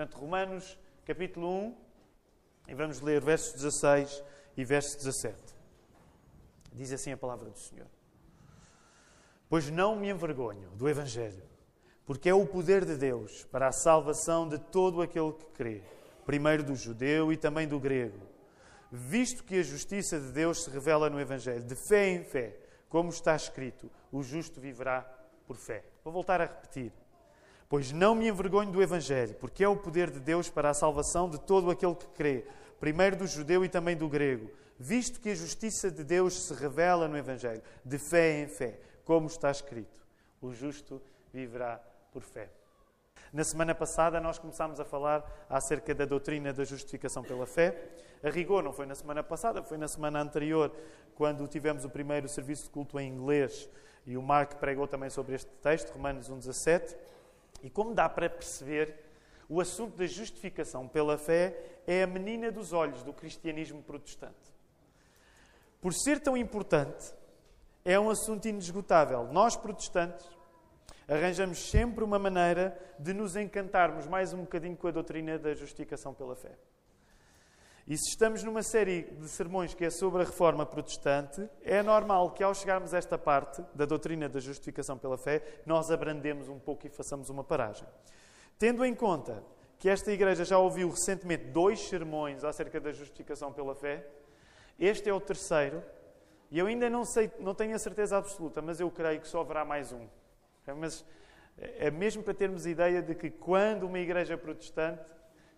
Portanto, Romanos capítulo 1, e vamos ler versos 16 e verso 17. Diz assim a palavra do Senhor. Pois não me envergonho do Evangelho, porque é o poder de Deus para a salvação de todo aquele que crê, primeiro do judeu e também do grego, visto que a justiça de Deus se revela no Evangelho, de fé em fé, como está escrito: o justo viverá por fé. Vou voltar a repetir. Pois não me envergonho do Evangelho, porque é o poder de Deus para a salvação de todo aquele que crê, primeiro do judeu e também do grego, visto que a justiça de Deus se revela no Evangelho, de fé em fé, como está escrito: o justo viverá por fé. Na semana passada, nós começámos a falar acerca da doutrina da justificação pela fé. A rigor, não foi na semana passada, foi na semana anterior, quando tivemos o primeiro serviço de culto em inglês e o Mark pregou também sobre este texto, Romanos 1,17. E como dá para perceber, o assunto da justificação pela fé é a menina dos olhos do cristianismo protestante. Por ser tão importante, é um assunto inesgotável. Nós, protestantes, arranjamos sempre uma maneira de nos encantarmos mais um bocadinho com a doutrina da justificação pela fé. E se estamos numa série de sermões que é sobre a reforma protestante, é normal que ao chegarmos a esta parte da doutrina da justificação pela fé, nós abrandemos um pouco e façamos uma paragem. Tendo em conta que esta igreja já ouviu recentemente dois sermões acerca da justificação pela fé, este é o terceiro, e eu ainda não sei, não tenho a certeza absoluta, mas eu creio que só haverá mais um. Mas é mesmo para termos ideia de que quando uma igreja protestante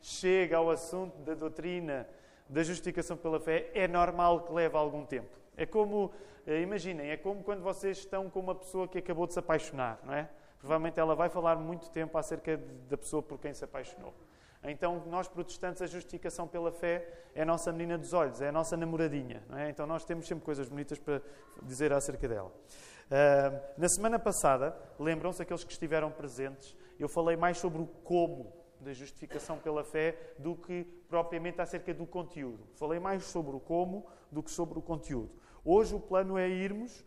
chega ao assunto da doutrina da justificação pela fé, é normal que leve algum tempo. É como, eh, imaginem, é como quando vocês estão com uma pessoa que acabou de se apaixonar, não é? Provavelmente ela vai falar muito tempo acerca da pessoa por quem se apaixonou. Então, nós protestantes, a justificação pela fé é a nossa menina dos olhos, é a nossa namoradinha. Não é? Então, nós temos sempre coisas bonitas para dizer acerca dela. Uh, na semana passada, lembram-se aqueles que estiveram presentes, eu falei mais sobre o como da justificação pela fé do que propriamente acerca do conteúdo. Falei mais sobre o como do que sobre o conteúdo. Hoje o plano é irmos,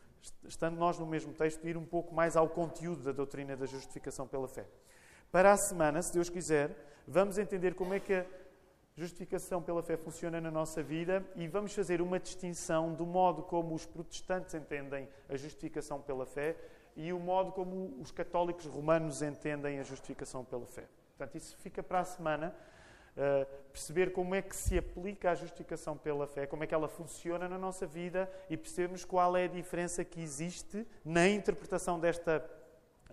estando nós no mesmo texto, ir um pouco mais ao conteúdo da doutrina da justificação pela fé. Para a semana, se Deus quiser, vamos entender como é que a justificação pela fé funciona na nossa vida e vamos fazer uma distinção do modo como os protestantes entendem a justificação pela fé e o modo como os católicos romanos entendem a justificação pela fé. Portanto, isso fica para a semana. Uh, perceber como é que se aplica a justificação pela fé, como é que ela funciona na nossa vida e percebermos qual é a diferença que existe na interpretação desta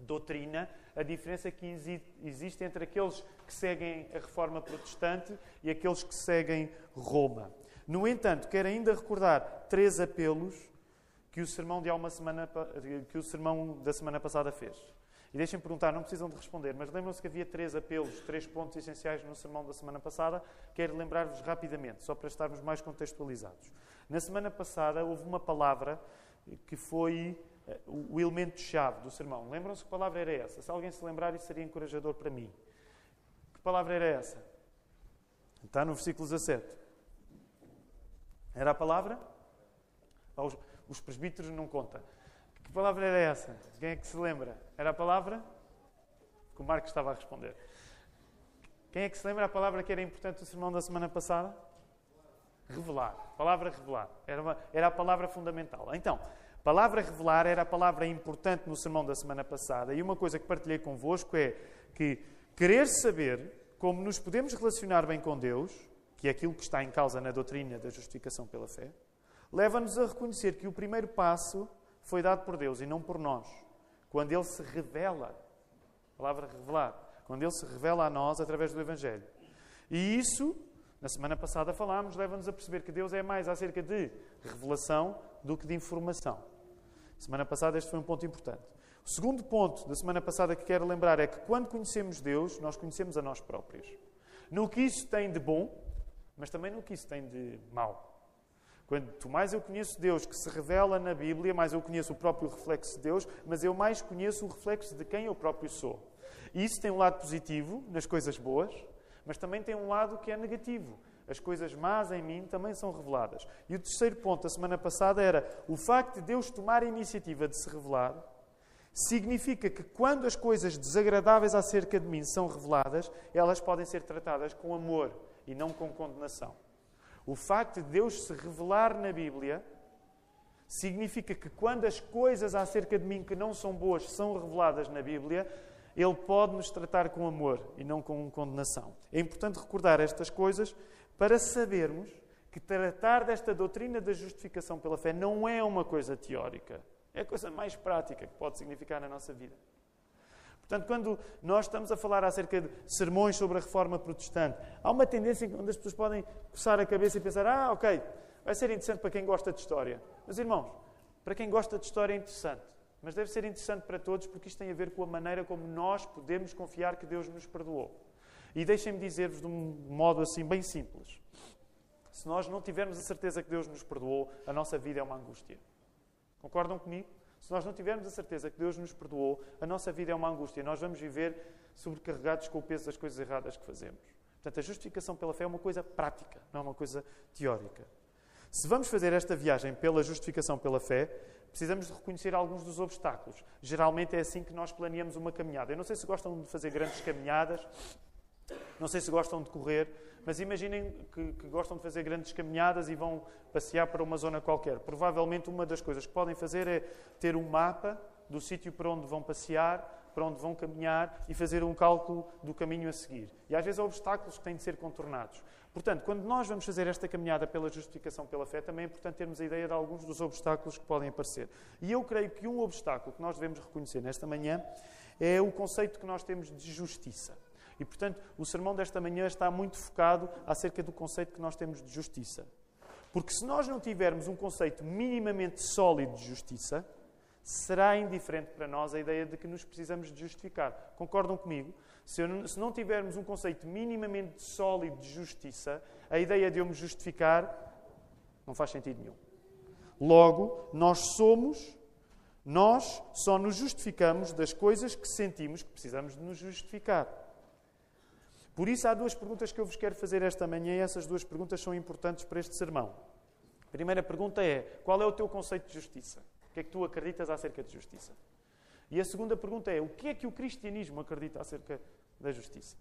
doutrina, a diferença que existe entre aqueles que seguem a reforma protestante e aqueles que seguem Roma. No entanto, quero ainda recordar três apelos que o sermão, de uma semana, que o sermão da semana passada fez. E deixem-me perguntar, não precisam de responder, mas lembram-se que havia três apelos, três pontos essenciais no sermão da semana passada. Quero lembrar-vos rapidamente, só para estarmos mais contextualizados. Na semana passada houve uma palavra que foi eh, o elemento-chave do sermão. Lembram-se que palavra era essa? Se alguém se lembrar, isso seria encorajador para mim. Que palavra era essa? Está no versículo 17. Era a palavra? Os, os presbíteros não contam. Que palavra era essa? Quem é que se lembra? Era a palavra? Que o Marcos estava a responder. Quem é que se lembra a palavra que era importante no sermão da semana passada? Revelar. Palavra revelar. Era, uma, era a palavra fundamental. Então, palavra revelar era a palavra importante no sermão da semana passada. E uma coisa que partilhei convosco é que querer saber como nos podemos relacionar bem com Deus, que é aquilo que está em causa na doutrina da justificação pela fé, leva-nos a reconhecer que o primeiro passo foi dado por Deus e não por nós. Quando Ele se revela, a palavra revelar, quando Ele se revela a nós através do Evangelho. E isso, na semana passada falámos, leva-nos a perceber que Deus é mais acerca de revelação do que de informação. Semana passada este foi um ponto importante. O segundo ponto da semana passada que quero lembrar é que quando conhecemos Deus, nós conhecemos a nós próprios. No que isso tem de bom, mas também no que isso tem de mau. Quanto mais eu conheço Deus que se revela na Bíblia, mais eu conheço o próprio reflexo de Deus, mas eu mais conheço o reflexo de quem eu próprio sou. E isso tem um lado positivo nas coisas boas, mas também tem um lado que é negativo. As coisas más em mim também são reveladas. E o terceiro ponto da semana passada era o facto de Deus tomar a iniciativa de se revelar significa que quando as coisas desagradáveis acerca de mim são reveladas, elas podem ser tratadas com amor e não com condenação. O facto de Deus se revelar na Bíblia significa que quando as coisas acerca de mim que não são boas são reveladas na Bíblia, Ele pode nos tratar com amor e não com condenação. É importante recordar estas coisas para sabermos que tratar desta doutrina da justificação pela fé não é uma coisa teórica. É a coisa mais prática que pode significar na nossa vida. Portanto, quando nós estamos a falar acerca de sermões sobre a reforma protestante, há uma tendência onde as pessoas podem coçar a cabeça e pensar: ah, ok, vai ser interessante para quem gosta de história. Mas, irmãos, para quem gosta de história é interessante. Mas deve ser interessante para todos porque isto tem a ver com a maneira como nós podemos confiar que Deus nos perdoou. E deixem-me dizer-vos de um modo assim bem simples. Se nós não tivermos a certeza que Deus nos perdoou, a nossa vida é uma angústia. Concordam comigo? Se nós não tivermos a certeza que Deus nos perdoou, a nossa vida é uma angústia. Nós vamos viver sobrecarregados com o peso das coisas erradas que fazemos. Portanto, a justificação pela fé é uma coisa prática, não é uma coisa teórica. Se vamos fazer esta viagem pela justificação pela fé, precisamos de reconhecer alguns dos obstáculos. Geralmente é assim que nós planeamos uma caminhada. Eu não sei se gostam de fazer grandes caminhadas, não sei se gostam de correr, mas imaginem que, que, gostam de fazer grandes caminhadas e vão passear para uma zona qualquer. Provavelmente uma das coisas que podem fazer é ter um mapa do sítio para onde vão passear, para onde vão caminhar e fazer um cálculo do caminho a seguir. E às vezes há obstáculos que têm de ser contornados. Portanto, quando nós vamos fazer esta caminhada pela justificação pela fé, também é importante termos a ideia de alguns dos obstáculos que podem aparecer. E eu creio que um obstáculo que nós devemos reconhecer nesta manhã é o conceito que nós temos de justiça. E, portanto, o sermão desta manhã está muito focado acerca do conceito que nós temos de justiça. Porque se nós não tivermos um conceito minimamente sólido de justiça, será indiferente para nós a ideia de que nos precisamos de justificar. Concordam comigo? Se, não, se não tivermos um conceito minimamente sólido de justiça, a ideia de eu me justificar não faz sentido nenhum. Logo, nós somos, nós só nos justificamos das coisas que sentimos que precisamos de nos justificar. Por isso, há duas perguntas que eu vos quero fazer esta manhã e essas duas perguntas são importantes para este sermão. A primeira pergunta é: qual é o teu conceito de justiça? O que é que tu acreditas acerca de justiça? E a segunda pergunta é: o que é que o cristianismo acredita acerca da justiça?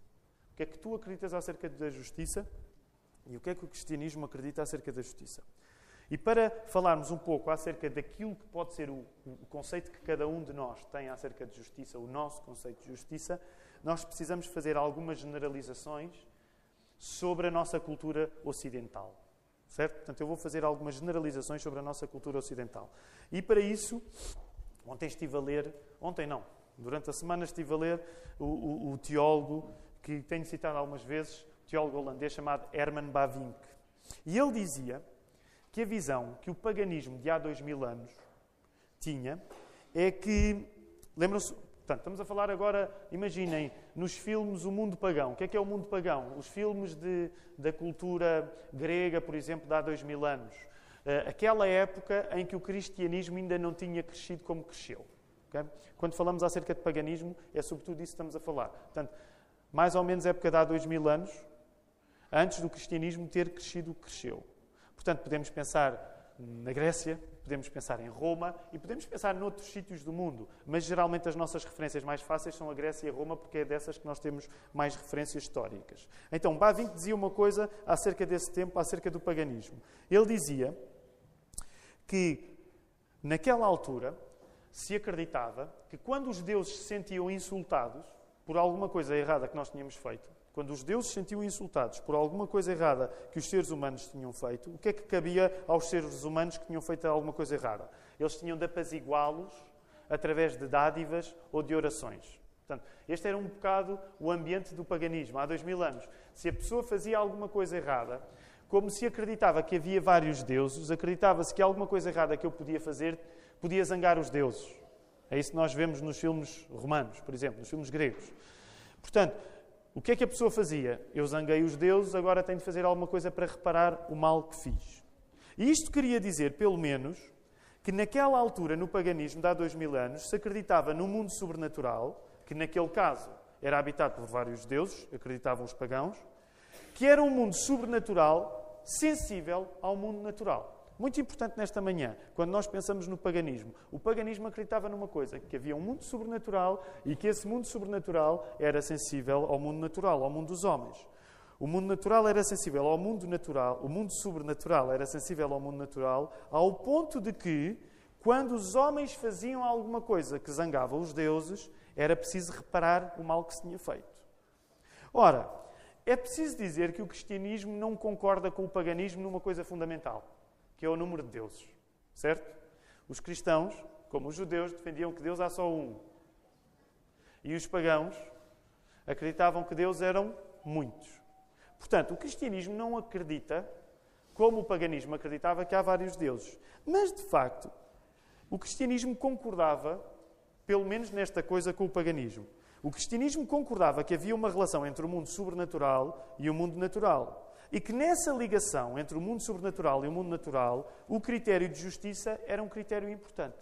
O que é que tu acreditas acerca da justiça? E o que é que o cristianismo acredita acerca da justiça? E para falarmos um pouco acerca daquilo que pode ser o, o conceito que cada um de nós tem acerca de justiça, o nosso conceito de justiça, nós precisamos fazer algumas generalizações sobre a nossa cultura ocidental. Certo? Portanto, eu vou fazer algumas generalizações sobre a nossa cultura ocidental. E para isso, ontem estive a ler, ontem não, durante a semana estive a ler o, o, o teólogo que tenho citado algumas vezes, teólogo holandês chamado Herman Bavinck. E ele dizia que a visão que o paganismo de há dois mil anos tinha é que, lembram-se, Portanto, estamos a falar agora, imaginem, nos filmes o mundo pagão. O que é que é o mundo pagão? Os filmes de, da cultura grega, por exemplo, de há dois mil anos. Uh, aquela época em que o cristianismo ainda não tinha crescido como cresceu. Quando falamos acerca de paganismo, é sobretudo isso que estamos a falar. Portanto, mais ou menos época de há dois mil anos, antes do cristianismo ter crescido o que cresceu. Portanto, podemos pensar na Grécia, podemos pensar em Roma e podemos pensar noutros sítios do mundo, mas geralmente as nossas referências mais fáceis são a Grécia e a Roma, porque é dessas que nós temos mais referências históricas. Então, Bavinck dizia uma coisa acerca desse tempo, acerca do paganismo. Ele dizia que, naquela altura, se acreditava que quando os deuses se sentiam insultados por alguma coisa errada que nós tínhamos feito, quando os deuses se sentiam insultados por alguma coisa errada que os seres humanos tinham feito, o que é que cabia aos seres humanos que tinham feito alguma coisa errada? Eles tinham de apaziguá-los através de dádivas ou de orações. Portanto, este era um bocado o ambiente do paganismo há dois mil anos. Se a pessoa fazia alguma coisa errada, como se acreditava que havia vários deuses, acreditava-se que alguma coisa errada que eu podia fazer podia zangar os deuses. É isso que nós vemos nos filmes romanos, por exemplo, nos filmes gregos. Portanto, o que é que a pessoa fazia? Eu zanguei os deuses, agora tenho de fazer alguma coisa para reparar o mal que fiz. E isto queria dizer, pelo menos, que naquela altura, no paganismo, de há dois mil anos, se acreditava num mundo sobrenatural, que naquele caso era habitado por vários deuses, acreditavam os pagãos, que era um mundo sobrenatural sensível ao mundo natural. Muito importante nesta manhã, quando nós pensamos no paganismo. O paganismo acreditava numa coisa, que havia um mundo sobrenatural e que esse mundo sobrenatural era sensível ao mundo natural, ao mundo dos homens. O mundo natural era sensível ao mundo natural, o mundo sobrenatural era sensível ao mundo natural, ao ponto de que, quando os homens faziam alguma coisa que zangava os deuses, era preciso reparar o mal que se tinha feito. Ora, é preciso dizer que o cristianismo não concorda com o paganismo numa coisa fundamental, que é o número de deuses. Certo? Os cristãos, como os judeus, defendiam que Deus há só um. E os pagãos acreditavam que Deus eram muitos. Portanto, o cristianismo não acredita, como o paganismo acreditava, que há vários deuses. Mas, de facto, o cristianismo concordava, pelo menos nesta coisa, com o paganismo. O cristianismo concordava que havia uma relação entre o mundo sobrenatural e o mundo natural. E que nessa ligação entre o mundo sobrenatural e o mundo natural, o critério de justiça era um critério importante.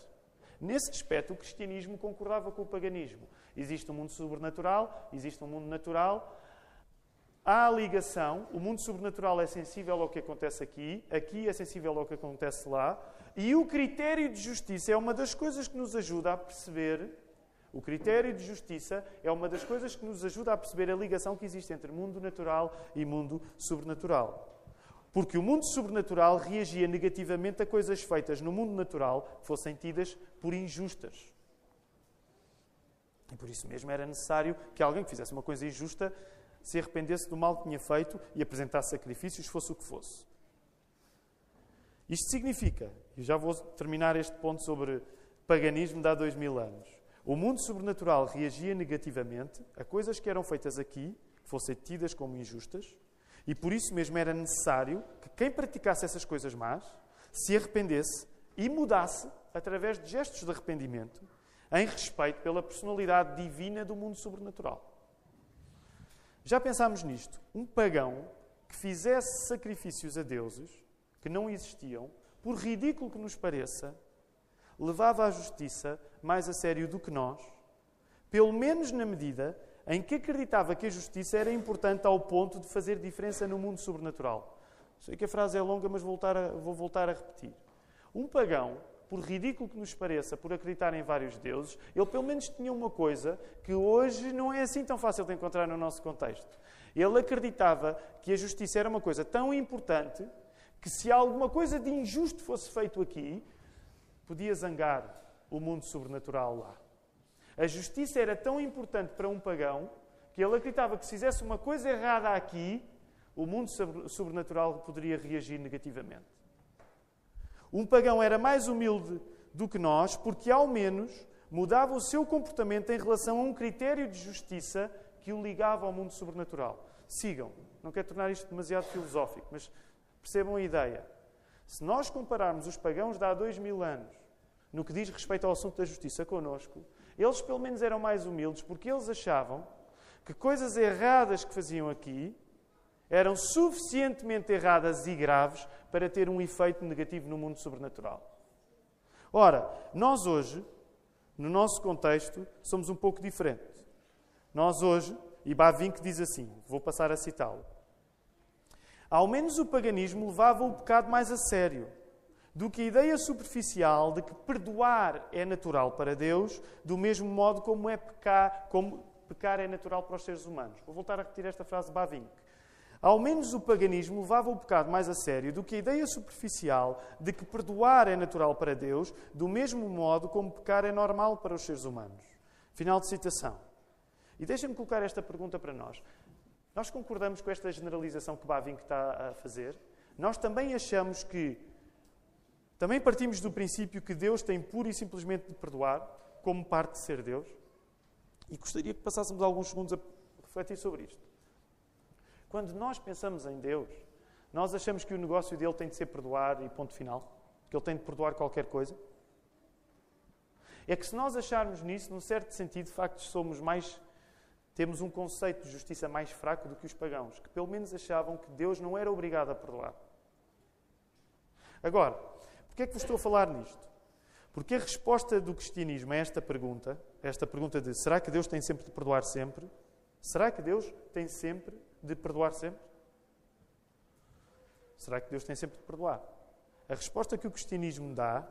Nesse aspecto, o cristianismo concordava com o paganismo. Existe um mundo sobrenatural, existe um mundo natural. Há a ligação, o mundo sobrenatural é sensível ao que acontece aqui, aqui é sensível ao que acontece lá, e o critério de justiça é uma das coisas que nos ajuda a perceber o critério de justiça é uma das coisas que nos ajuda a perceber a ligação que existe entre mundo natural e mundo sobrenatural. Porque o mundo sobrenatural reagia negativamente a coisas feitas no mundo natural que fossem tidas por injustas. E por isso mesmo era necessário que alguém que fizesse uma coisa injusta se arrependesse do mal que tinha feito e apresentasse sacrifícios, fosse o que fosse. Isto significa, e já vou terminar este ponto sobre paganismo de há dois mil anos. O mundo sobrenatural reagia negativamente a coisas que eram feitas aqui, que fossem tidas como injustas, e por isso mesmo era necessário que quem praticasse essas coisas más se arrependesse e mudasse através de gestos de arrependimento em respeito pela personalidade divina do mundo sobrenatural. Já pensámos nisto? Um pagão que fizesse sacrifícios a deuses que não existiam, por ridículo que nos pareça, levava a justiça mais a sério do que nós, pelo menos na medida em que acreditava que a justiça era importante ao ponto de fazer diferença no mundo sobrenatural. Sei que a frase é longa, mas voltar a, vou voltar a repetir. Um pagão, por ridículo que nos pareça, por acreditar em vários deuses, ele pelo menos tinha uma coisa que hoje não é assim tão fácil de encontrar no nosso contexto. Ele acreditava que a justiça era uma coisa tão importante que se alguma coisa de injusto fosse feito aqui, podia zangar o mundo sobrenatural lá. A justiça era tão importante para um pagão que ele acreditava que se fizesse uma coisa errada aqui, o mundo sobrenatural poderia reagir negativamente. Um pagão era mais humilde do que nós porque, ao menos, mudava o seu comportamento em relação a um critério de justiça que o ligava ao mundo sobrenatural. Sigam. Não quero tornar isto demasiado filosófico, mas percebam a ideia. Se nós compararmos os pagãos de há dois mil anos no que diz respeito ao assunto da justiça connosco, eles pelo menos eram mais humildes porque eles achavam que coisas erradas que faziam aqui eram suficientemente erradas e graves para ter um efeito negativo no mundo sobrenatural. Ora, nós hoje, no nosso contexto, somos um pouco diferentes. Nós hoje, e Bavinck diz assim, vou passar a citá-lo. Ao menos o paganismo levava o pecado mais a sério do que a ideia superficial de que perdoar é natural para Deus, do mesmo modo como é pecar, como pecar é natural para os seres humanos. Vou voltar a repetir esta frase de Bavinck. Ao menos o paganismo levava o pecado mais a sério do que a ideia superficial de que perdoar é natural para Deus, do mesmo modo como pecar é normal para os seres humanos. Final de citação. E deixem-me colocar esta pergunta para nós. Nós concordamos com esta generalização que Bavinck está a fazer? Nós também achamos que também partimos do princípio que Deus tem pura e simplesmente de perdoar, como parte de ser Deus. E gostaria que passássemos alguns segundos a refletir sobre isto. Quando nós pensamos em Deus, nós achamos que o negócio dele tem de ser perdoar e ponto final? Que ele tem de perdoar qualquer coisa? É que se nós acharmos nisso, num certo sentido, de facto, somos mais. Temos um conceito de justiça mais fraco do que os pagãos, que pelo menos achavam que Deus não era obrigado a perdoar. Agora, Porquê é que vos estou a falar nisto? Porque a resposta do cristianismo a esta pergunta, esta pergunta de será que Deus tem sempre de perdoar sempre? Será que Deus tem sempre de perdoar sempre? Será que Deus tem sempre de perdoar? A resposta que o cristianismo dá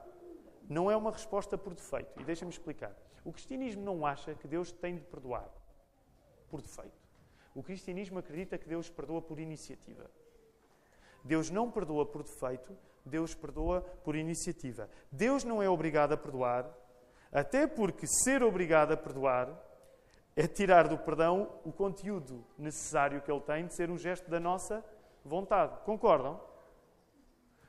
não é uma resposta por defeito. E deixa-me explicar. O cristianismo não acha que Deus tem de perdoar por defeito. O cristianismo acredita que Deus perdoa por iniciativa. Deus não perdoa por defeito, Deus perdoa por iniciativa. Deus não é obrigado a perdoar, até porque ser obrigado a perdoar é tirar do perdão o conteúdo necessário que ele tem de ser um gesto da nossa vontade. Concordam?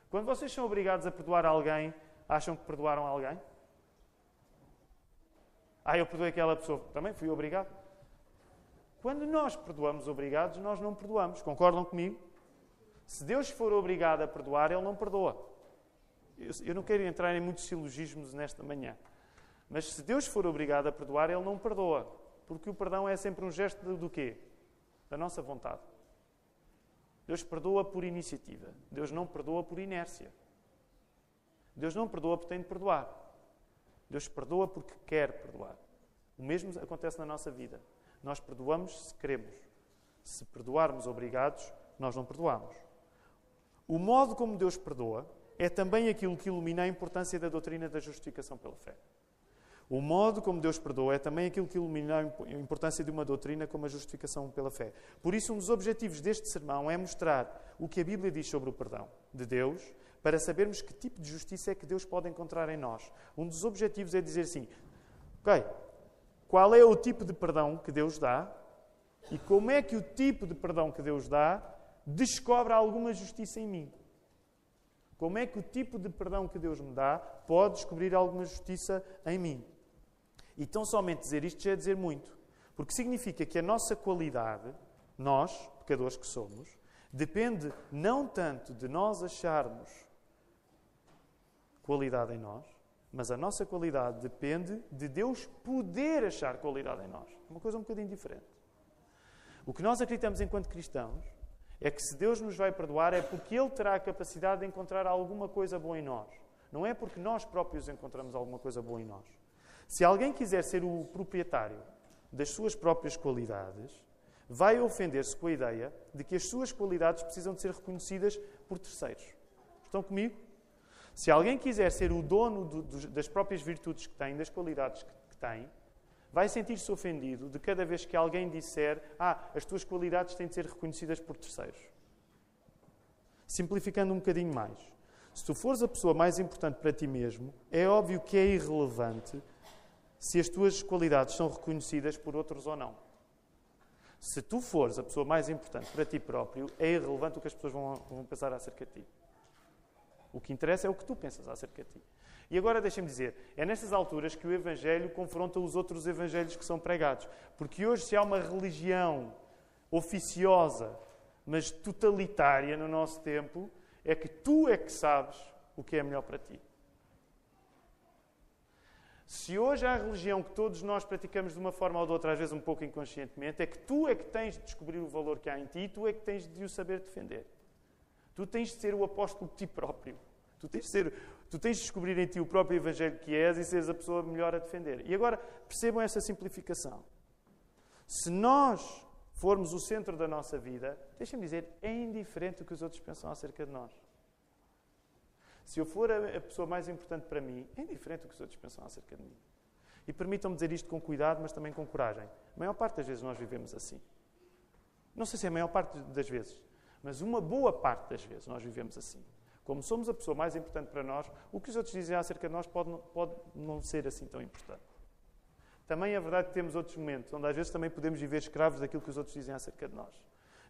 Quando vocês são obrigados a perdoar alguém, acham que perdoaram alguém? Ah, eu perdoei aquela pessoa. Também fui obrigado. Quando nós perdoamos obrigados, nós não perdoamos. Concordam comigo? Se Deus for obrigado a perdoar, Ele não perdoa. Eu não quero entrar em muitos silogismos nesta manhã. Mas se Deus for obrigado a perdoar, Ele não perdoa. Porque o perdão é sempre um gesto do, do quê? Da nossa vontade. Deus perdoa por iniciativa. Deus não perdoa por inércia. Deus não perdoa porque tem de perdoar. Deus perdoa porque quer perdoar. O mesmo acontece na nossa vida. Nós perdoamos se queremos. Se perdoarmos obrigados, nós não perdoamos. O modo como Deus perdoa é também aquilo que ilumina a importância da doutrina da justificação pela fé. O modo como Deus perdoa é também aquilo que ilumina a importância de uma doutrina como a justificação pela fé. Por isso, um dos objetivos deste sermão é mostrar o que a Bíblia diz sobre o perdão de Deus, para sabermos que tipo de justiça é que Deus pode encontrar em nós. Um dos objetivos é dizer assim: ok, qual é o tipo de perdão que Deus dá e como é que o tipo de perdão que Deus dá descobre alguma justiça em mim. Como é que o tipo de perdão que Deus me dá pode descobrir alguma justiça em mim? E tão somente dizer isto já é dizer muito. Porque significa que a nossa qualidade, nós, pecadores que somos, depende não tanto de nós acharmos qualidade em nós, mas a nossa qualidade depende de Deus poder achar qualidade em nós. É uma coisa um bocadinho diferente. O que nós acreditamos enquanto cristãos é que se Deus nos vai perdoar é porque Ele terá a capacidade de encontrar alguma coisa boa em nós. Não é porque nós próprios encontramos alguma coisa boa em nós. Se alguém quiser ser o proprietário das suas próprias qualidades, vai ofender-se com a ideia de que as suas qualidades precisam de ser reconhecidas por terceiros. Estão comigo? Se alguém quiser ser o dono do, do, das próprias virtudes que tem, das qualidades que, que tem, vai sentir-se ofendido de cada vez que alguém disser: Ah, as tuas qualidades têm de ser reconhecidas por terceiros. Simplificando um bocadinho mais. Se tu fores a pessoa mais importante para ti mesmo, é óbvio que é irrelevante se as tuas qualidades são reconhecidas por outros ou não. Se tu fores a pessoa mais importante para ti próprio, é irrelevante o que as pessoas vão, vão pensar acerca de ti. O que interessa é o que tu pensas acerca de ti. E agora deixem-me dizer, é nestas alturas que o Evangelho confronta os outros Evangelhos que são pregados. Porque hoje, se há uma religião oficiosa, mas totalitária no nosso tempo, é que tu é que sabes o que é melhor para ti. Se hoje há a religião que todos nós praticamos de uma forma ou de outra, às vezes um pouco inconscientemente, é que tu é que tens de descobrir o valor que há em ti e tu é que tens de o saber defender. Tu tens de ser o apóstolo de ti próprio. Tu tens de ser Tu tens de descobrir em ti o próprio Evangelho que és e seres a pessoa melhor a defender. E agora, percebam essa simplificação. Se nós formos o centro da nossa vida, deixem-me dizer, é indiferente o que os outros pensam acerca de nós. Se eu for a pessoa mais importante para mim, é indiferente o que os outros pensam acerca de mim. E permitam-me dizer isto com cuidado, mas também com coragem. A maior parte das vezes nós vivemos assim. Não sei se é a maior parte das vezes, mas uma boa parte das vezes nós vivemos assim. Como somos a pessoa mais importante para nós, o que os outros dizem acerca de nós pode, pode não ser assim tão importante. Também é verdade que temos outros momentos onde às vezes também podemos viver escravos daquilo que os outros dizem acerca de nós.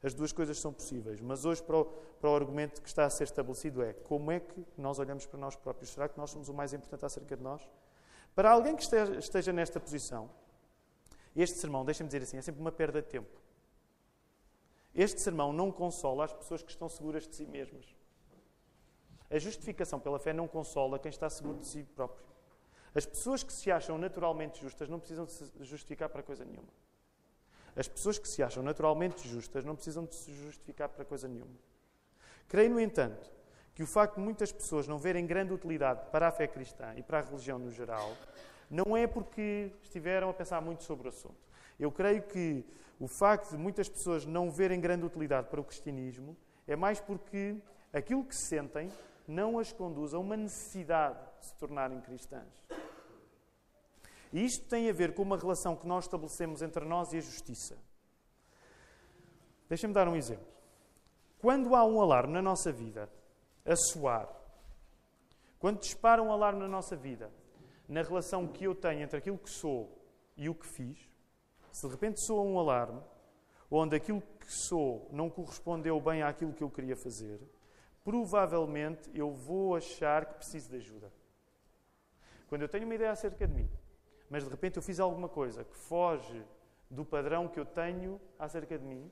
As duas coisas são possíveis, mas hoje para o, para o argumento que está a ser estabelecido é como é que nós olhamos para nós próprios? Será que nós somos o mais importante acerca de nós? Para alguém que esteja, esteja nesta posição, este sermão, deixem-me dizer assim, é sempre uma perda de tempo. Este sermão não consola as pessoas que estão seguras de si mesmas. A justificação pela fé não consola quem está seguro de si próprio. As pessoas que se acham naturalmente justas não precisam de se justificar para coisa nenhuma. As pessoas que se acham naturalmente justas não precisam de se justificar para coisa nenhuma. Creio, no entanto, que o facto de muitas pessoas não verem grande utilidade para a fé cristã e para a religião no geral não é porque estiveram a pensar muito sobre o assunto. Eu creio que o facto de muitas pessoas não verem grande utilidade para o cristianismo é mais porque aquilo que sentem não as conduz a uma necessidade de se tornarem cristãs. E isto tem a ver com uma relação que nós estabelecemos entre nós e a justiça. Deixem-me dar um exemplo. Quando há um alarme na nossa vida a soar, quando dispara um alarme na nossa vida, na relação que eu tenho entre aquilo que sou e o que fiz, se de repente soa um alarme, onde aquilo que sou não correspondeu bem àquilo que eu queria fazer, provavelmente eu vou achar que preciso de ajuda. Quando eu tenho uma ideia acerca de mim, mas de repente eu fiz alguma coisa que foge do padrão que eu tenho acerca de mim,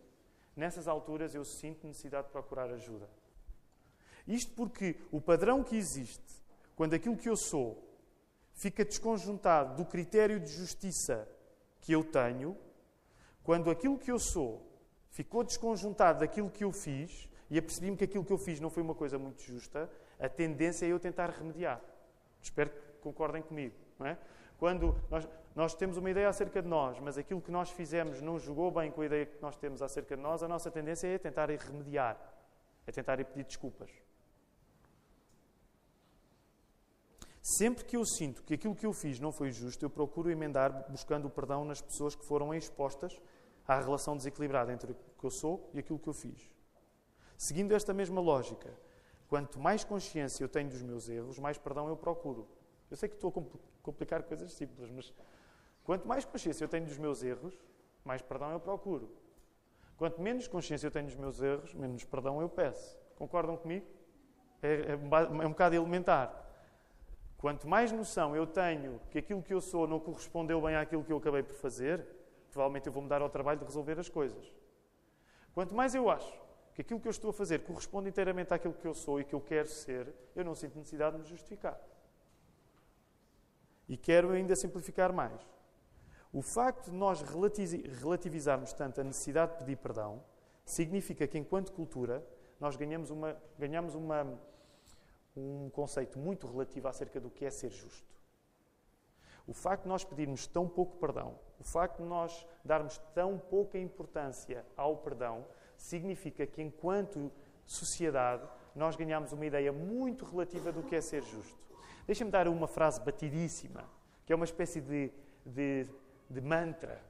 nessas alturas eu sinto necessidade de procurar ajuda. Isto porque o padrão que existe, quando aquilo que eu sou fica desconjuntado do critério de justiça que eu tenho, quando aquilo que eu sou ficou desconjuntado daquilo que eu fiz, e apercebi-me que aquilo que eu fiz não foi uma coisa muito justa, a tendência é eu tentar remediar. Espero que concordem comigo. Não é? Quando nós, nós temos uma ideia acerca de nós, mas aquilo que nós fizemos não jogou bem com a ideia que nós temos acerca de nós, a nossa tendência é tentar remediar, é tentar ir pedir desculpas. Sempre que eu sinto que aquilo que eu fiz não foi justo, eu procuro emendar buscando o perdão nas pessoas que foram expostas à relação desequilibrada entre o que eu sou e aquilo que eu fiz. Seguindo esta mesma lógica, quanto mais consciência eu tenho dos meus erros, mais perdão eu procuro. Eu sei que estou a complicar coisas simples, mas quanto mais consciência eu tenho dos meus erros, mais perdão eu procuro. Quanto menos consciência eu tenho dos meus erros, menos perdão eu peço. Concordam comigo? É, é, é um bocado elementar. Quanto mais noção eu tenho que aquilo que eu sou não correspondeu bem àquilo que eu acabei por fazer, provavelmente eu vou me dar ao trabalho de resolver as coisas. Quanto mais eu acho que aquilo que eu estou a fazer corresponde inteiramente àquilo que eu sou e que eu quero ser, eu não sinto necessidade de me justificar. E quero ainda simplificar mais. O facto de nós relativizarmos tanto a necessidade de pedir perdão significa que, enquanto cultura, nós ganhamos uma, ganhamos uma um conceito muito relativo acerca do que é ser justo. O facto de nós pedirmos tão pouco perdão, o facto de nós darmos tão pouca importância ao perdão, significa que, enquanto sociedade, nós ganhamos uma ideia muito relativa do que é ser justo. Deixem-me dar uma frase batidíssima, que é uma espécie de, de, de mantra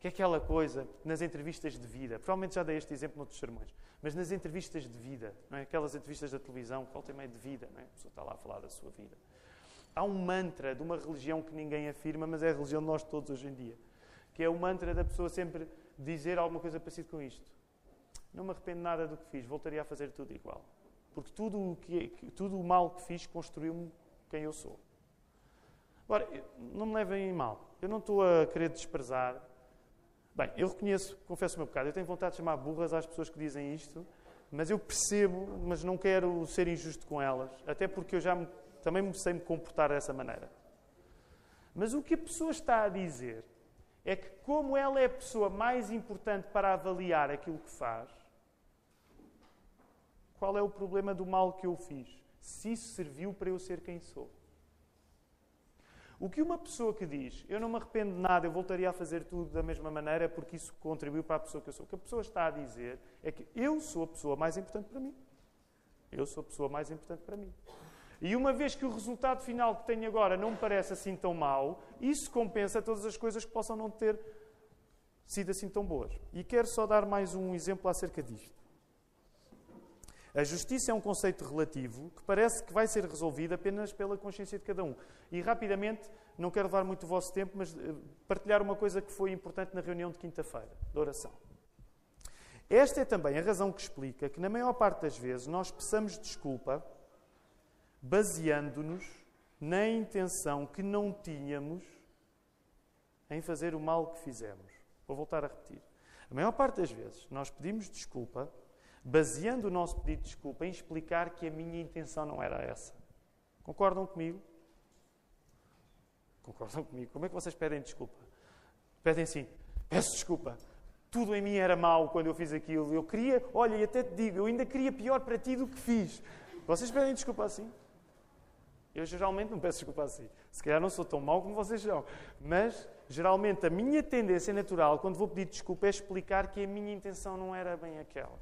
que é aquela coisa nas entrevistas de vida. Provavelmente já dei este exemplo noutros sermões. Mas nas entrevistas de vida, não é? aquelas entrevistas da televisão, qual tem meio de vida, não é? a pessoa está lá a falar da sua vida. Há um mantra de uma religião que ninguém afirma, mas é a religião de nós todos hoje em dia. Que é o mantra da pessoa sempre dizer alguma coisa parecida com isto. Não me arrependo nada do que fiz, voltaria a fazer tudo igual. Porque tudo o, que, tudo o mal que fiz construiu-me quem eu sou. Agora, não me levem em mal. Eu não estou a querer desprezar Bem, eu reconheço, confesso o meu pecado, eu tenho vontade de chamar burras às pessoas que dizem isto, mas eu percebo, mas não quero ser injusto com elas, até porque eu já me, também sei me comportar dessa maneira. Mas o que a pessoa está a dizer é que, como ela é a pessoa mais importante para avaliar aquilo que faz, qual é o problema do mal que eu fiz? Se isso serviu para eu ser quem sou. O que uma pessoa que diz, eu não me arrependo de nada, eu voltaria a fazer tudo da mesma maneira porque isso contribuiu para a pessoa que eu sou. O que a pessoa está a dizer é que eu sou a pessoa mais importante para mim. Eu sou a pessoa mais importante para mim. E uma vez que o resultado final que tenho agora não me parece assim tão mau, isso compensa todas as coisas que possam não ter sido assim tão boas. E quero só dar mais um exemplo acerca disto. A justiça é um conceito relativo que parece que vai ser resolvido apenas pela consciência de cada um. E rapidamente, não quero levar muito o vosso tempo, mas eh, partilhar uma coisa que foi importante na reunião de quinta-feira, da oração. Esta é também a razão que explica que, na maior parte das vezes, nós peçamos desculpa baseando-nos na intenção que não tínhamos em fazer o mal que fizemos. Vou voltar a repetir. A maior parte das vezes, nós pedimos desculpa baseando o nosso pedido de desculpa em explicar que a minha intenção não era essa. Concordam comigo? Concordam comigo? Como é que vocês pedem desculpa? Pedem assim: peço desculpa. Tudo em mim era mau quando eu fiz aquilo. Eu queria, olha, e até te digo, eu ainda queria pior para ti do que fiz. Vocês pedem desculpa assim? Eu geralmente não peço desculpa assim. Se calhar não sou tão mau como vocês são. Mas, geralmente, a minha tendência natural, quando vou pedir desculpa, é explicar que a minha intenção não era bem aquela.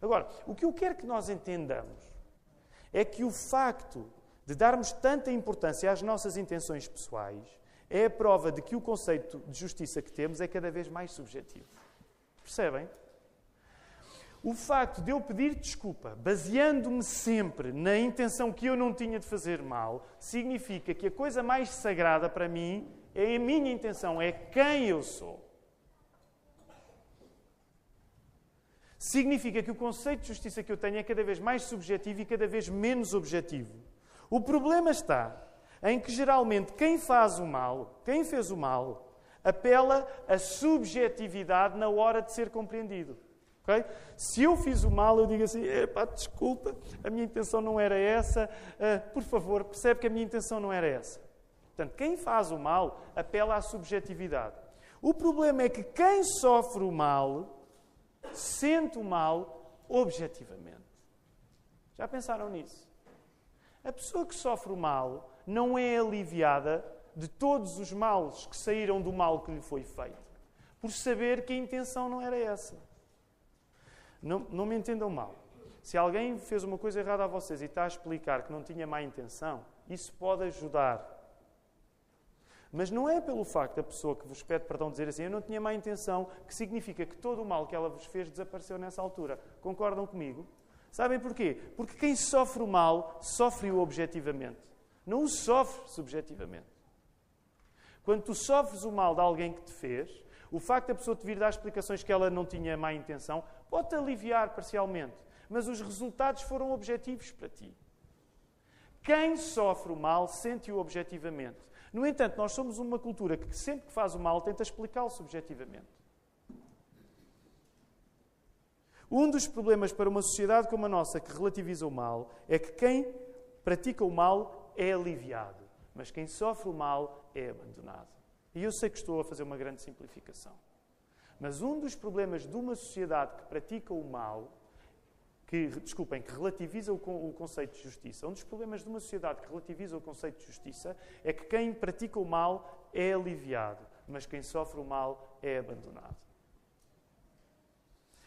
Agora, o que eu quero que nós entendamos é que o facto de darmos tanta importância às nossas intenções pessoais é a prova de que o conceito de justiça que temos é cada vez mais subjetivo. Percebem? O facto de eu pedir desculpa, baseando-me sempre na intenção que eu não tinha de fazer mal, significa que a coisa mais sagrada para mim é a minha intenção, é quem eu sou. Significa que o conceito de justiça que eu tenho é cada vez mais subjetivo e cada vez menos objetivo. O problema está em que geralmente quem faz o mal, quem fez o mal, apela à subjetividade na hora de ser compreendido. Okay? Se eu fiz o mal, eu digo assim: desculpa, a minha intenção não era essa, uh, por favor, percebe que a minha intenção não era essa. Portanto, quem faz o mal apela à subjetividade. O problema é que quem sofre o mal sente o mal objetivamente. Já pensaram nisso? A pessoa que sofre o mal não é aliviada de todos os males que saíram do mal que lhe foi feito, por saber que a intenção não era essa. Não, não me entendam mal. Se alguém fez uma coisa errada a vocês e está a explicar que não tinha má intenção, isso pode ajudar. Mas não é pelo facto da pessoa que vos pede perdão dizer assim, eu não tinha má intenção, que significa que todo o mal que ela vos fez desapareceu nessa altura. Concordam comigo? Sabem porquê? Porque quem sofre o mal, sofre-o objetivamente. Não o sofre subjetivamente. Quando tu sofres o mal de alguém que te fez, o facto da pessoa te vir dar explicações que ela não tinha má intenção pode-te aliviar parcialmente, mas os resultados foram objetivos para ti. Quem sofre o mal sente-o objetivamente. No entanto, nós somos uma cultura que sempre que faz o mal tenta explicá-lo subjetivamente. Um dos problemas para uma sociedade como a nossa que relativiza o mal é que quem pratica o mal é aliviado, mas quem sofre o mal é abandonado. E eu sei que estou a fazer uma grande simplificação. Mas um dos problemas de uma sociedade que pratica o mal, que, desculpem, que relativiza o, conceito de justiça, um dos problemas de uma sociedade que relativiza o conceito de justiça é que quem pratica o mal é aliviado, mas quem sofre o mal é abandonado.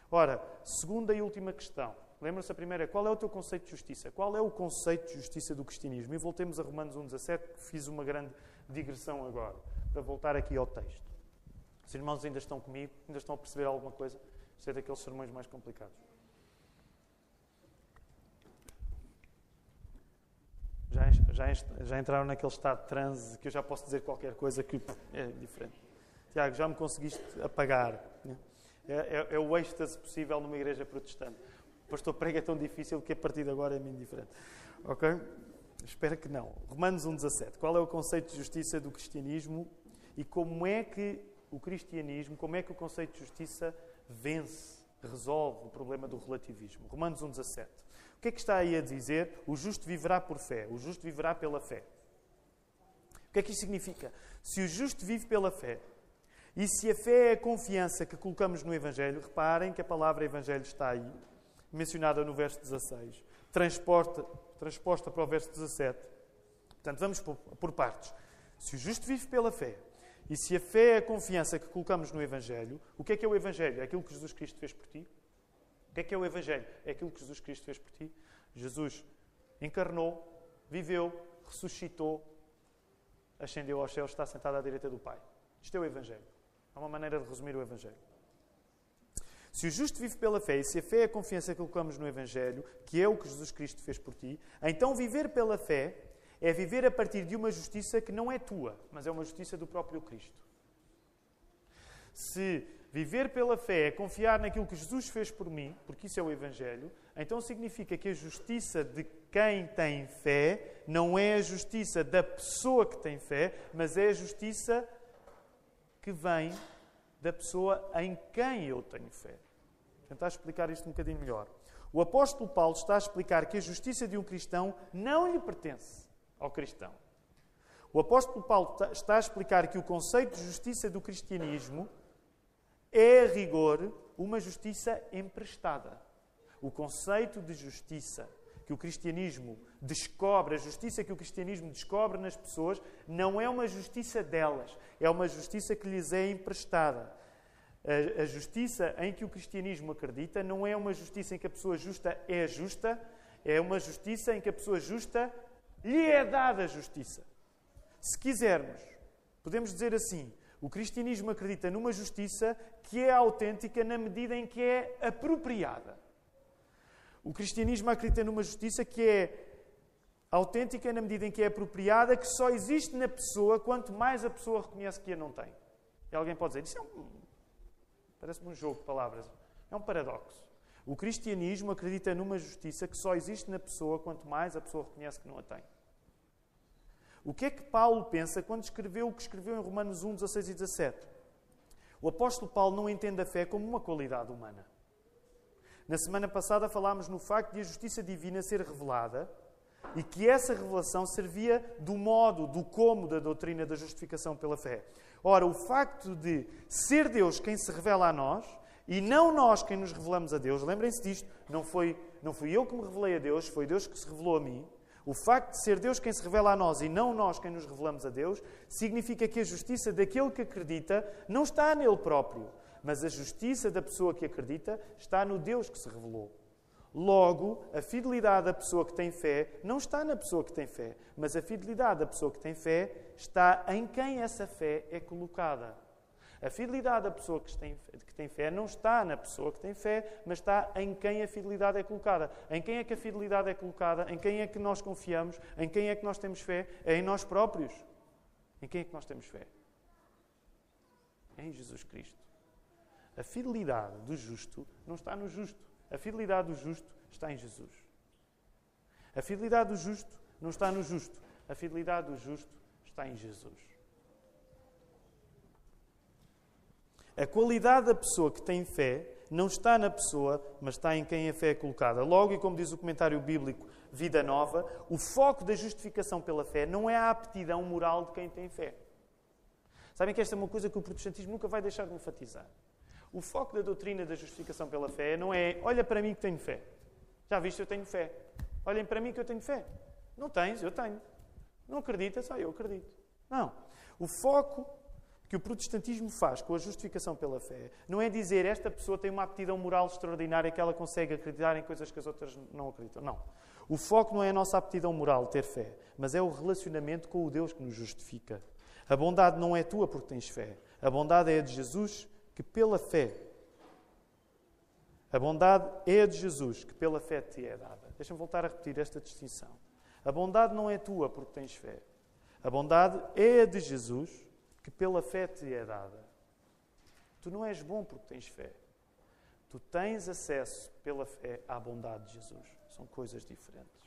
Ora, segunda e última questão. Lembra-se a primeira? Qual é o teu conceito de justiça? Qual é o conceito de justiça do cristianismo? E voltemos a Romanos 1,17, que fiz uma grande digressão agora, para voltar aqui ao texto. Os irmãos ainda estão comigo? Ainda estão a perceber alguma coisa? Isto é daqueles sermões mais complicados. Já, já, entraram naquele estado de transe que eu já posso dizer qualquer coisa que é diferente. Tiago, já me conseguiste apagar. Né? É, é, é, o êxtase possível numa igreja protestante. O pastor prega é tão difícil que a partir de agora é muito diferente. Ok? Espero que não. Romanos 1,17. Qual é o conceito de justiça do cristianismo e como é que o cristianismo, como é que o conceito de justiça vence, resolve o problema do relativismo? Romanos 1,17. O que é que está aí a dizer? O justo viverá por fé. O justo viverá pela fé. O que é que isto significa? Se o justo vive pela fé, e se a fé é a confiança que colocamos no Evangelho, reparem que a palavra Evangelho está aí, mencionada no verso 16, transposta, transposta para o verso 17. Portanto, vamos por, por partes. Se o justo vive pela fé, e se a fé é a confiança que colocamos no Evangelho, o que é que é o Evangelho? É aquilo que Jesus Cristo fez por ti? O que é que é o Evangelho? É aquilo que Jesus Cristo fez por ti? Jesus encarnou, viveu, ressuscitou, ascendeu aos céus, está sentado à direita do Pai. Isto é o Evangelho. Há uma maneira de resumir o Evangelho. Se o justo vive pela fé e se a fé é a confiança que colocamos no Evangelho, que é o que Jesus Cristo fez por ti, então viver pela fé é viver a partir de uma justiça que não é tua, mas é uma justiça do próprio Cristo. Se viver pela fé é confiar naquilo que Jesus fez por mim, porque isso é o Evangelho, então significa que a justiça de quem tem fé não é a justiça da pessoa que tem fé, mas é a justiça que vem da pessoa em quem eu tenho fé. Vou tentar explicar isto um bocadinho melhor. O apóstolo Paulo está a explicar que a justiça de um cristão não lhe pertence ao cristão. O apóstolo Paulo está a explicar que o conceito de justiça do cristianismo é, a rigor, uma justiça emprestada. O conceito de justiça que o cristianismo descobre, a justiça que o cristianismo descobre nas pessoas, não é uma justiça delas, é uma justiça que lhes é emprestada. A, justiça em que o cristianismo acredita não é uma justiça em que a pessoa justa é justa, É uma justiça em que a pessoa justa lhe é dada justiça. Se quisermos, podemos dizer assim: o cristianismo acredita numa justiça que é autêntica na medida em que é apropriada. O cristianismo acredita numa justiça que é autêntica na medida em que é apropriada, que só existe na pessoa quanto mais a pessoa reconhece que a não tem. E alguém pode dizer, isso é um. Parece-me um jogo de palavras. É um paradoxo. O cristianismo acredita numa justiça que só existe na pessoa quanto mais a pessoa reconhece que não a tem. O que é que Paulo pensa quando escreveu o que escreveu em Romanos 1, 16 e 17? O apóstolo Paulo não entende a fé como uma qualidade humana. Na semana passada falámos no facto de a justiça divina ser revelada e que essa revelação servia do modo, do como da doutrina da justificação pela fé. Ora, o facto de ser Deus quem se revela a nós e não nós quem nos revelamos a Deus, lembrem-se disto, não, foi, não fui eu que me revelei a Deus, foi Deus que se revelou a mim. O facto de ser Deus quem se revela a nós e não nós quem nos revelamos a Deus, significa que a justiça daquele que acredita não está nele próprio, mas a justiça da pessoa que acredita está no Deus que se revelou. Logo, a fidelidade da pessoa que tem fé não está na pessoa que tem fé, mas a fidelidade da pessoa que tem fé está em quem essa fé é colocada. A fidelidade da pessoa que tem, que tem fé não está na pessoa que tem fé, mas está em quem a fidelidade é colocada. Em quem é que a fidelidade é colocada? Em quem é que nós confiamos? Em quem é que nós temos fé? É em nós próprios. Em quem é que nós temos fé? É em Jesus Cristo. A fidelidade do justo não está no justo. A fidelidade do justo está em Jesus. A fidelidade do justo não está no justo. A fidelidade do justo está em Jesus. A qualidade da pessoa que tem fé não está na pessoa, mas está em quem a fé é colocada. Logo, e como diz o comentário bíblico Vida Nova, o foco da justificação pela fé não é a aptidão moral de quem tem fé. Sabem que esta é uma coisa que o protestantismo nunca vai deixar de enfatizar. O foco da doutrina da justificação pela fé não é olha para mim que tenho fé. Já viste, eu tenho fé. Olhem para mim que eu tenho fé. Não tens, eu tenho. Não acreditas? Só eu acredito. Não. O foco que o protestantismo faz com a justificação pela fé não é dizer esta pessoa tem uma aptidão moral extraordinária que ela consegue acreditar em coisas que as outras não acreditam. Não. O foco não é a nossa aptidão moral, ter fé, mas é o relacionamento com o Deus que nos justifica. A bondade não é tua porque tens fé. A bondade é a de Jesus que pela fé. A bondade é a de Jesus que pela fé te é dada. Deixa-me voltar a repetir esta distinção. A bondade não é tua porque tens fé. A bondade é a de Jesus que pela fé te é dada. Tu não és bom porque tens fé. Tu tens acesso pela fé à bondade de Jesus. São coisas diferentes.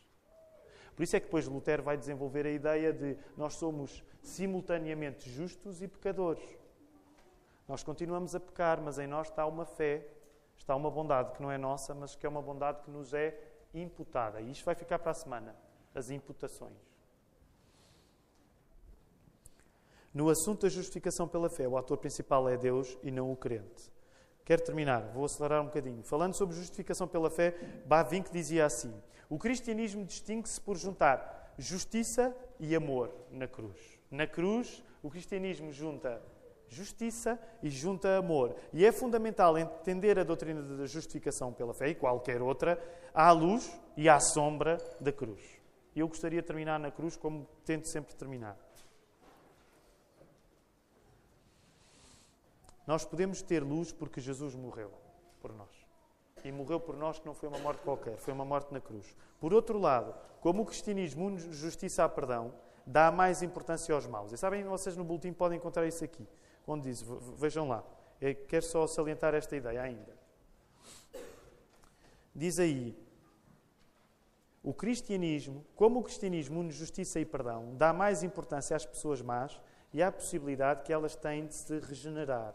Por isso é que depois Lutero vai desenvolver a ideia de nós somos simultaneamente justos e pecadores. Nós continuamos a pecar, mas em nós está uma fé, está uma bondade que não é nossa, mas que é uma bondade que nos é imputada. E isto vai ficar para a semana as imputações. No assunto da justificação pela fé, o ator principal é Deus e não o crente. Quero terminar, vou acelerar um bocadinho. Falando sobre justificação pela fé, Bavinck dizia assim: O cristianismo distingue-se por juntar justiça e amor na cruz. Na cruz, o cristianismo junta justiça e junta amor. E é fundamental entender a doutrina da justificação pela fé e qualquer outra à luz e à sombra da cruz. Eu gostaria de terminar na cruz como tento sempre terminar. Nós podemos ter luz porque Jesus morreu por nós. E morreu por nós que não foi uma morte qualquer, foi uma morte na cruz. Por outro lado, como o cristianismo une justiça a perdão, dá mais importância aos maus. E sabem, vocês no boletim podem encontrar isso aqui, onde diz, vejam lá, eu quero só salientar esta ideia ainda. Diz aí, o cristianismo, como o cristianismo une justiça e perdão, dá mais importância às pessoas más e à possibilidade que elas têm de se regenerar.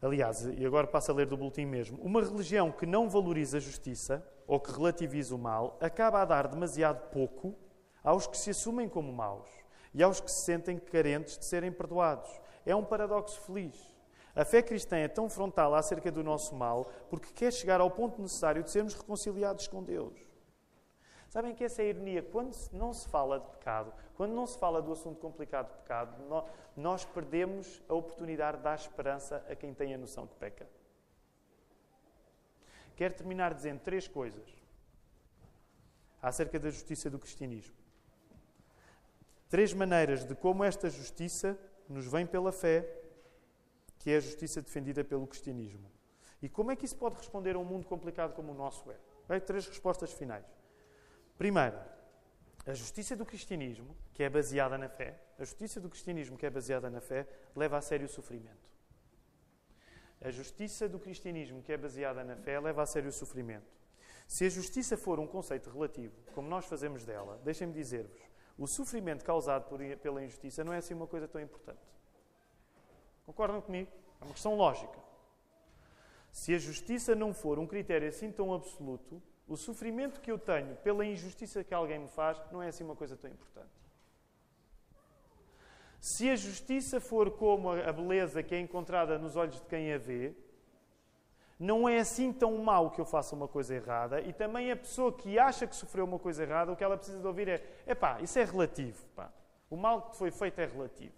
Aliás, e agora passo a ler do boletim mesmo. Uma religião que não valoriza a justiça ou que relativiza o mal acaba a dar demasiado pouco aos que se assumem como maus e aos que se sentem carentes de serem perdoados. É um paradoxo feliz. A fé cristã é tão frontal acerca do nosso mal porque quer chegar ao ponto necessário de sermos reconciliados com Deus. Sabem que essa é a ironia. Quando não se fala de pecado, quando não se fala do assunto complicado de pecado, nós perdemos a oportunidade de dar esperança a quem tem a noção que peca. Quero terminar dizendo três coisas. acerca da justiça do cristianismo. Três maneiras de como esta justiça nos vem pela fé, que é a justiça defendida pelo cristianismo. E como é que isso pode responder a um mundo complicado como o nosso é? Três respostas finais. Primeiro, a justiça do cristianismo, que é baseada na fé, a justiça do cristianismo, que é baseada na fé, leva a sério o sofrimento. A justiça do cristianismo, que é baseada na fé, leva a sério o sofrimento. Se a justiça for um conceito relativo, como nós fazemos dela, deixem-me dizer-vos, o sofrimento causado por, pela injustiça não é assim uma coisa tão importante. Concordam comigo? É uma questão lógica. Se a justiça não for um critério assim tão absoluto, o sofrimento que eu tenho pela injustiça que alguém me faz não é assim uma coisa tão importante. Se a justiça for como a beleza que é encontrada nos olhos de quem a vê, não é assim tão mau que eu faça uma coisa errada e também a pessoa que acha que sofreu uma coisa errada, o que ela precisa de ouvir é: epá, isso é relativo. Pá. O mal que foi feito é relativo.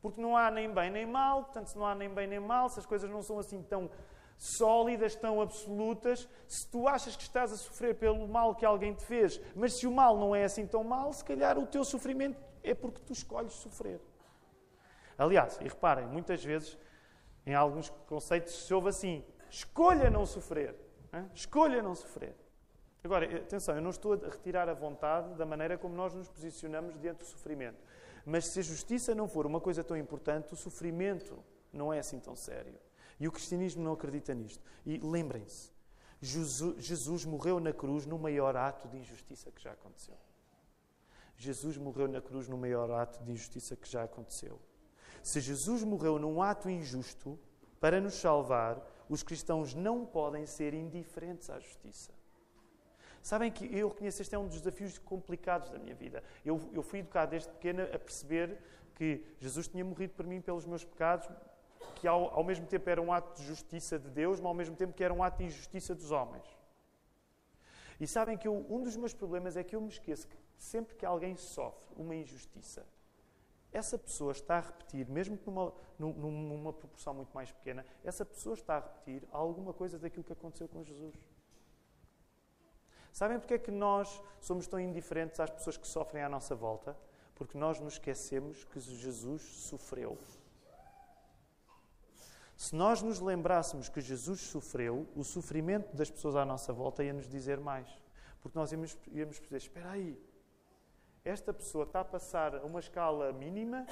Porque não há nem bem nem mal, portanto, se não há nem bem nem mal, se as coisas não são assim tão sólidas, tão absolutas, se tu achas que estás a sofrer pelo mal que alguém te fez, mas se o mal não é assim tão mal, se calhar o teu sofrimento é porque tu escolhes sofrer. Aliás, e reparem, muitas vezes em alguns conceitos se ouve assim: escolha não sofrer. Hein? Escolha não sofrer. Agora, atenção, eu não estou a retirar a vontade da maneira como nós nos posicionamos diante do sofrimento. Mas se a justiça não for uma coisa tão importante, o sofrimento não é assim tão sério. E o cristianismo não acredita nisto. E lembrem-se, Jesus, morreu na cruz no maior ato de injustiça que já aconteceu. Jesus morreu na cruz no maior ato de injustiça que já aconteceu. Se Jesus morreu num ato injusto para nos salvar, os cristãos não podem ser indiferentes à justiça. Sabem que eu reconheço este é um dos desafios complicados da minha vida. Eu, eu fui educado desde pequena a perceber que Jesus tinha morrido por mim pelos meus pecados, que ao, ao mesmo tempo era um ato de justiça de Deus, mas ao mesmo tempo que era um ato de injustiça dos homens. E sabem que eu, um dos meus problemas é que eu me esqueço que sempre que alguém sofre uma injustiça, essa pessoa está a repetir, mesmo que numa, numa proporção muito mais pequena, essa pessoa está a repetir alguma coisa daquilo que aconteceu com Jesus. Sabem porque é que nós somos tão indiferentes às pessoas que sofrem à nossa volta? Porque nós nos esquecemos que Jesus sofreu. Se nós nos lembrássemos que Jesus sofreu, o sofrimento das pessoas à nossa volta ia nos dizer mais. Porque nós íamos, íamos dizer: espera aí, esta pessoa está a passar a uma escala mínima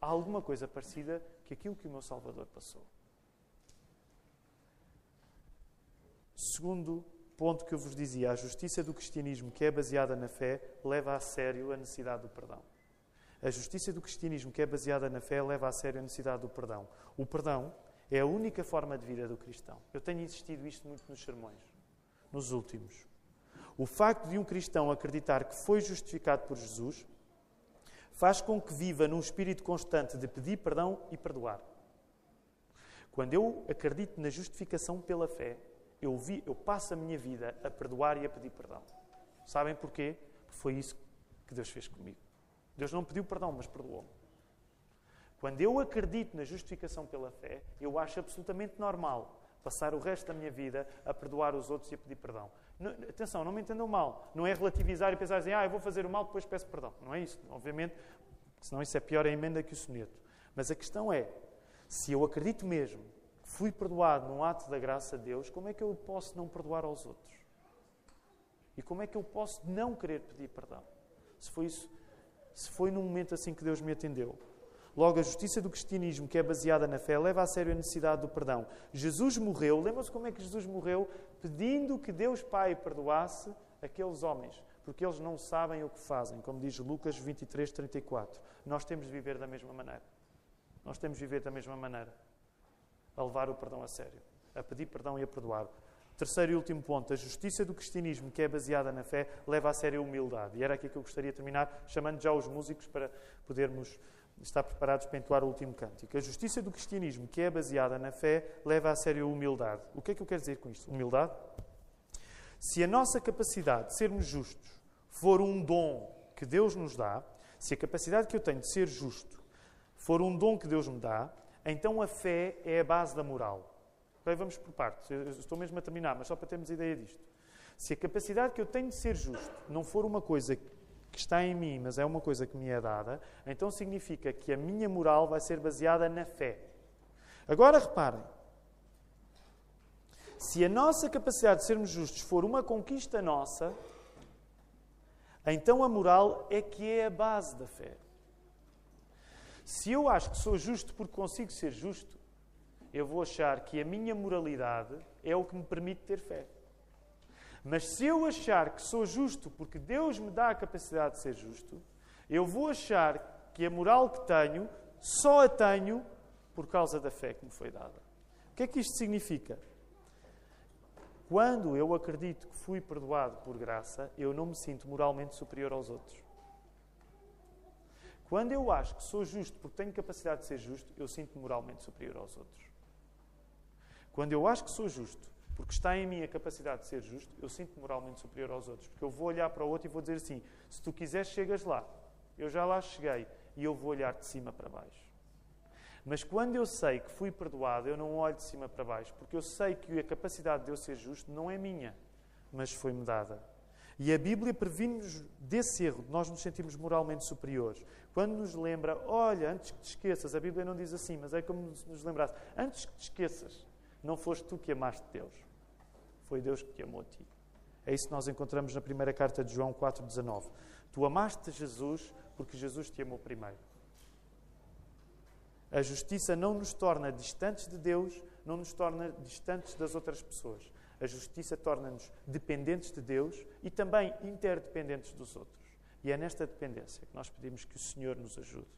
a alguma coisa parecida que aquilo que o meu Salvador passou. Segundo ponto que eu vos dizia, a justiça do cristianismo, que é baseada na fé, leva a sério a necessidade do perdão. A justiça do cristianismo, que é baseada na fé, leva a sério a necessidade do perdão. O perdão é a única forma de vida do cristão. Eu tenho insistido isto muito nos sermões, nos últimos. O facto de um cristão acreditar que foi justificado por Jesus faz com que viva num espírito constante de pedir perdão e perdoar. Quando eu acredito na justificação pela fé, eu, vi, eu passo a minha vida a perdoar e a pedir perdão. Sabem porquê? Porque foi isso que Deus fez comigo. Deus não pediu perdão, mas perdoou-me. Quando eu acredito na justificação pela fé, eu acho absolutamente normal passar o resto da minha vida a perdoar os outros e a pedir perdão. Não, atenção, não me entendam mal. Não é relativizar e pensar assim, ah, eu vou fazer o mal, depois peço perdão. Não é isso, obviamente, senão isso é pior a emenda que o soneto. Mas a questão é, se eu acredito mesmo que fui perdoado num ato da graça de Deus, como é que eu posso não perdoar aos outros? E como é que eu posso não querer pedir perdão? Se foi isso, se foi num momento assim que Deus me atendeu. Logo, a justiça do cristianismo, que é baseada na fé, leva a sério a necessidade do perdão. Jesus morreu, lembram-se como é que Jesus morreu? Pedindo que Deus Pai perdoasse aqueles homens, porque eles não sabem o que fazem, como diz Lucas 23, 34. Nós temos de viver da mesma maneira. Nós temos de viver da mesma maneira. A levar o perdão a sério, a pedir perdão e a perdoar. Terceiro e último ponto, a justiça do cristianismo, que é baseada na fé, leva a sério a humildade. E era aqui que eu gostaria de terminar, chamando já os músicos para podermos estar preparados para entoar o último cântico. A justiça do cristianismo, que é baseada na fé, leva a sério a humildade. O que é que eu quero dizer com isto? Humildade? Se a nossa capacidade de sermos justos for um dom que Deus nos dá, se a capacidade que eu tenho de ser justo for um dom que Deus me dá, então a fé é a base da moral. Okay, vamos por partes. Eu estou mesmo a terminar, mas só para termos ideia disto. Se a capacidade que eu tenho de ser justo não for uma coisa que está em mim, mas é uma coisa que me é dada, então significa que a minha moral vai ser baseada na fé. Agora reparem. Se a nossa capacidade de sermos justos for uma conquista nossa, então a moral é que é a base da fé. Se eu acho que sou justo porque consigo ser justo, eu vou achar que a minha moralidade é o que me permite ter fé. Mas se eu achar que sou justo porque Deus me dá a capacidade de ser justo, eu vou achar que a moral que tenho só a tenho por causa da fé que me foi dada. O que é que isto significa? Quando eu acredito que fui perdoado por graça, eu não me sinto moralmente superior aos outros. Quando eu acho que sou justo porque tenho capacidade de ser justo, eu sinto-me moralmente superior aos outros. Quando eu acho que sou justo porque está em mim a capacidade de ser justo, eu sinto-me moralmente superior aos outros. Porque eu vou olhar para o outro e vou dizer assim: se tu quiseres, chegas lá. Eu já lá cheguei e eu vou olhar de cima para baixo. Mas quando eu sei que fui perdoado, eu não olho de cima para baixo, porque eu sei que a capacidade de eu ser justo não é minha, mas foi-me dada. E a Bíblia previne-nos desse erro, de nós nos sentirmos moralmente superiores. Quando nos lembra, olha, antes que te esqueças, a Bíblia não diz assim, mas é como se nos lembrasse, antes que te esqueças, não foste tu que amaste Deus, foi Deus que te amou a ti. É isso que nós encontramos na primeira carta de João 4,19. Tu amaste Jesus porque Jesus te amou primeiro. A justiça não nos torna distantes de Deus, não nos torna distantes das outras pessoas. A justiça torna-nos dependentes de Deus e também interdependentes dos outros. E é nesta dependência que nós pedimos que o Senhor nos ajude.